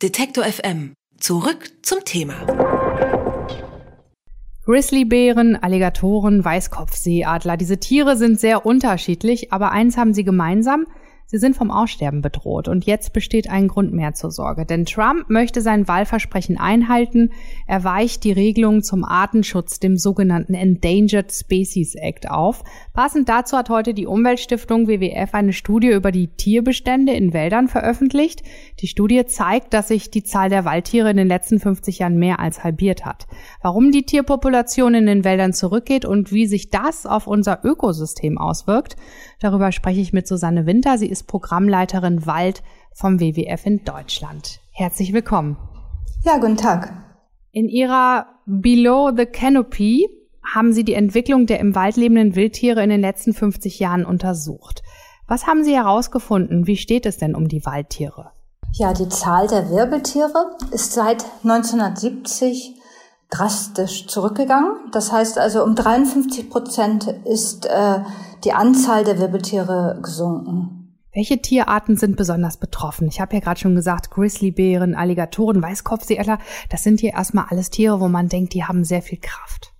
Detektor FM. Zurück zum Thema. Grizzlybären, Alligatoren, Weißkopfseeadler. Diese Tiere sind sehr unterschiedlich, aber eins haben sie gemeinsam. Sie sind vom Aussterben bedroht und jetzt besteht ein Grund mehr zur Sorge. Denn Trump möchte sein Wahlversprechen einhalten. Er weicht die Regelungen zum Artenschutz, dem sogenannten Endangered Species Act auf. Passend dazu hat heute die Umweltstiftung WWF eine Studie über die Tierbestände in Wäldern veröffentlicht. Die Studie zeigt, dass sich die Zahl der Waldtiere in den letzten 50 Jahren mehr als halbiert hat. Warum die Tierpopulation in den Wäldern zurückgeht und wie sich das auf unser Ökosystem auswirkt, darüber spreche ich mit Susanne Winter. Sie ist ist Programmleiterin Wald vom WWF in Deutschland. Herzlich willkommen. Ja, guten Tag. In Ihrer Below the Canopy haben Sie die Entwicklung der im Wald lebenden Wildtiere in den letzten 50 Jahren untersucht. Was haben Sie herausgefunden? Wie steht es denn um die Waldtiere? Ja, die Zahl der Wirbeltiere ist seit 1970 drastisch zurückgegangen. Das heißt also, um 53 Prozent ist äh, die Anzahl der Wirbeltiere gesunken. Welche Tierarten sind besonders betroffen? Ich habe ja gerade schon gesagt, Grizzlybären, Alligatoren, Weißkopfseeadler, das sind hier erstmal alles Tiere, wo man denkt, die haben sehr viel Kraft.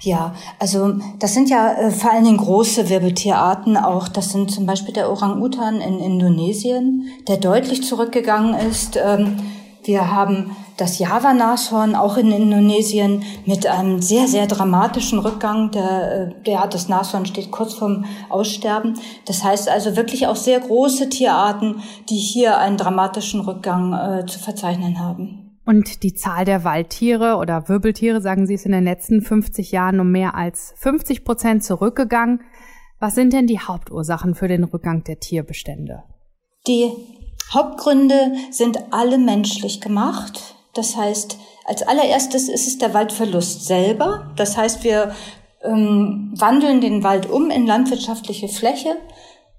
Ja, also das sind ja äh, vor allen Dingen große Wirbeltierarten auch. Das sind zum Beispiel der Orang-Utan in Indonesien, der deutlich zurückgegangen ist. Ähm, wir haben das Java-Nashorn auch in Indonesien mit einem sehr, sehr dramatischen Rückgang. Der, äh, der, das Nashorn steht kurz vorm Aussterben. Das heißt also wirklich auch sehr große Tierarten, die hier einen dramatischen Rückgang äh, zu verzeichnen haben. Und die Zahl der Waldtiere oder Wirbeltiere, sagen Sie, ist in den letzten 50 Jahren um mehr als 50 Prozent zurückgegangen. Was sind denn die Hauptursachen für den Rückgang der Tierbestände? Die Hauptgründe sind alle menschlich gemacht. Das heißt, als allererstes ist es der Waldverlust selber. Das heißt, wir ähm, wandeln den Wald um in landwirtschaftliche Fläche,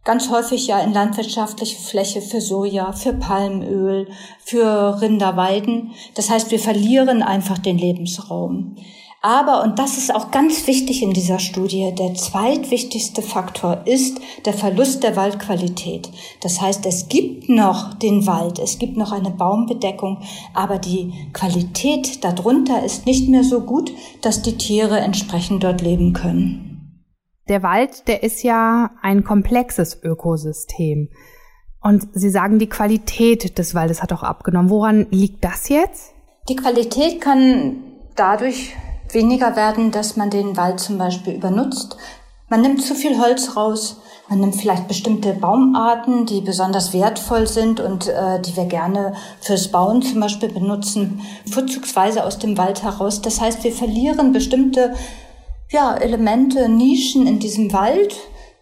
ganz häufig ja in landwirtschaftliche Fläche für Soja, für Palmöl, für Rinderweiden. Das heißt, wir verlieren einfach den Lebensraum. Aber, und das ist auch ganz wichtig in dieser Studie, der zweitwichtigste Faktor ist der Verlust der Waldqualität. Das heißt, es gibt noch den Wald, es gibt noch eine Baumbedeckung, aber die Qualität darunter ist nicht mehr so gut, dass die Tiere entsprechend dort leben können. Der Wald, der ist ja ein komplexes Ökosystem. Und Sie sagen, die Qualität des Waldes hat auch abgenommen. Woran liegt das jetzt? Die Qualität kann dadurch weniger werden, dass man den Wald zum Beispiel übernutzt. Man nimmt zu viel Holz raus, man nimmt vielleicht bestimmte Baumarten, die besonders wertvoll sind und äh, die wir gerne fürs Bauen zum Beispiel benutzen, vorzugsweise aus dem Wald heraus. Das heißt, wir verlieren bestimmte ja, Elemente, Nischen in diesem Wald,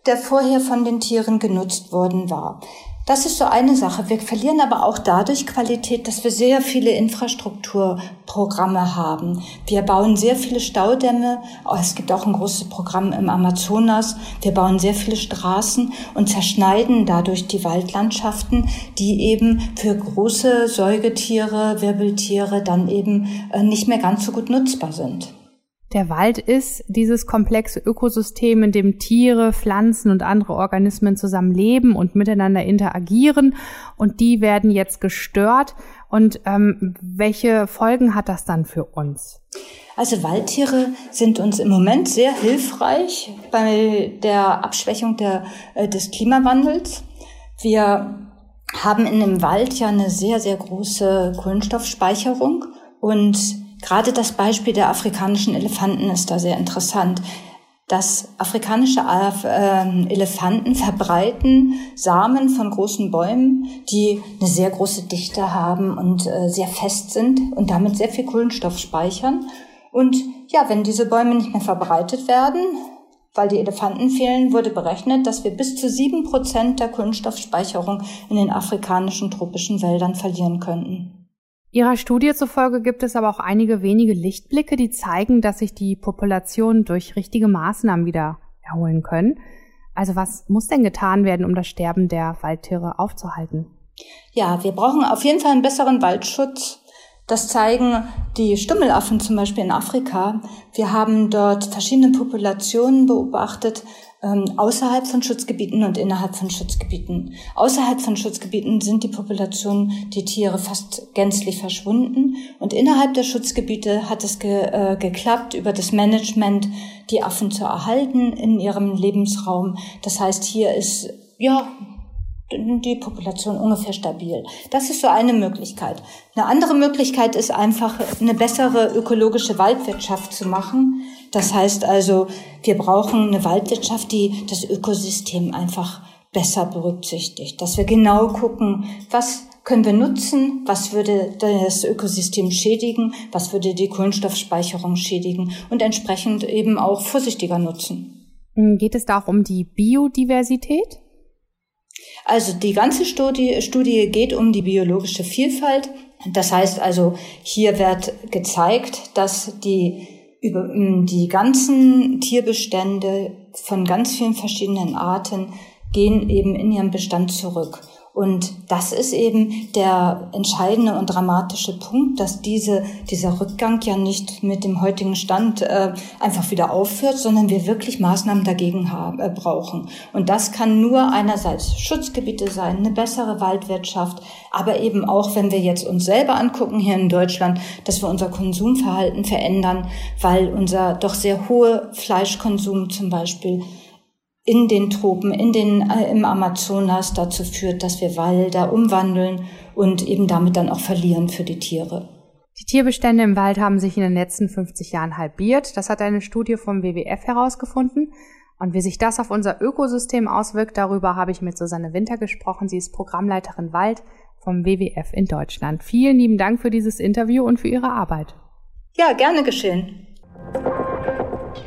der vorher von den Tieren genutzt worden war. Das ist so eine Sache. Wir verlieren aber auch dadurch Qualität, dass wir sehr viele Infrastrukturprogramme haben. Wir bauen sehr viele Staudämme. Oh, es gibt auch ein großes Programm im Amazonas. Wir bauen sehr viele Straßen und zerschneiden dadurch die Waldlandschaften, die eben für große Säugetiere, Wirbeltiere dann eben äh, nicht mehr ganz so gut nutzbar sind. Der Wald ist dieses komplexe Ökosystem, in dem Tiere, Pflanzen und andere Organismen zusammen leben und miteinander interagieren. Und die werden jetzt gestört. Und ähm, welche Folgen hat das dann für uns? Also Waldtiere sind uns im Moment sehr hilfreich bei der Abschwächung der, äh, des Klimawandels. Wir haben in dem Wald ja eine sehr, sehr große Kohlenstoffspeicherung und Gerade das Beispiel der afrikanischen Elefanten ist da sehr interessant. dass afrikanische ähm, Elefanten verbreiten Samen von großen Bäumen, die eine sehr große Dichte haben und äh, sehr fest sind und damit sehr viel Kohlenstoff speichern. Und ja, wenn diese Bäume nicht mehr verbreitet werden, weil die Elefanten fehlen, wurde berechnet, dass wir bis zu sieben Prozent der Kohlenstoffspeicherung in den afrikanischen tropischen Wäldern verlieren könnten. Ihrer Studie zufolge gibt es aber auch einige wenige Lichtblicke, die zeigen, dass sich die Populationen durch richtige Maßnahmen wieder erholen können. Also was muss denn getan werden, um das Sterben der Waldtiere aufzuhalten? Ja, wir brauchen auf jeden Fall einen besseren Waldschutz. Das zeigen die Stummelaffen zum Beispiel in Afrika. Wir haben dort verschiedene Populationen beobachtet, ähm, außerhalb von Schutzgebieten und innerhalb von Schutzgebieten. Außerhalb von Schutzgebieten sind die Populationen, die Tiere fast gänzlich verschwunden und innerhalb der Schutzgebiete hat es ge, äh, geklappt, über das Management die Affen zu erhalten in ihrem Lebensraum. Das heißt, hier ist ja die Population ungefähr stabil. Das ist so eine Möglichkeit. Eine andere Möglichkeit ist einfach eine bessere ökologische Waldwirtschaft zu machen. Das heißt also, wir brauchen eine Waldwirtschaft, die das Ökosystem einfach besser berücksichtigt. Dass wir genau gucken, was können wir nutzen, was würde das Ökosystem schädigen, was würde die Kohlenstoffspeicherung schädigen und entsprechend eben auch vorsichtiger nutzen. Geht es da auch um die Biodiversität? Also die ganze Studie, Studie geht um die biologische Vielfalt. Das heißt also, hier wird gezeigt, dass die über die ganzen Tierbestände von ganz vielen verschiedenen Arten gehen eben in ihrem Bestand zurück. Und das ist eben der entscheidende und dramatische Punkt, dass diese, dieser Rückgang ja nicht mit dem heutigen Stand äh, einfach wieder aufhört, sondern wir wirklich Maßnahmen dagegen haben, äh, brauchen. Und das kann nur einerseits Schutzgebiete sein, eine bessere Waldwirtschaft, aber eben auch, wenn wir jetzt uns selber angucken hier in Deutschland, dass wir unser Konsumverhalten verändern, weil unser doch sehr hohe Fleischkonsum zum Beispiel in den Tropen, in den, äh, im Amazonas dazu führt, dass wir Wälder umwandeln und eben damit dann auch verlieren für die Tiere. Die Tierbestände im Wald haben sich in den letzten 50 Jahren halbiert. Das hat eine Studie vom WWF herausgefunden. Und wie sich das auf unser Ökosystem auswirkt, darüber habe ich mit Susanne Winter gesprochen. Sie ist Programmleiterin Wald vom WWF in Deutschland. Vielen lieben Dank für dieses Interview und für Ihre Arbeit. Ja, gerne geschehen.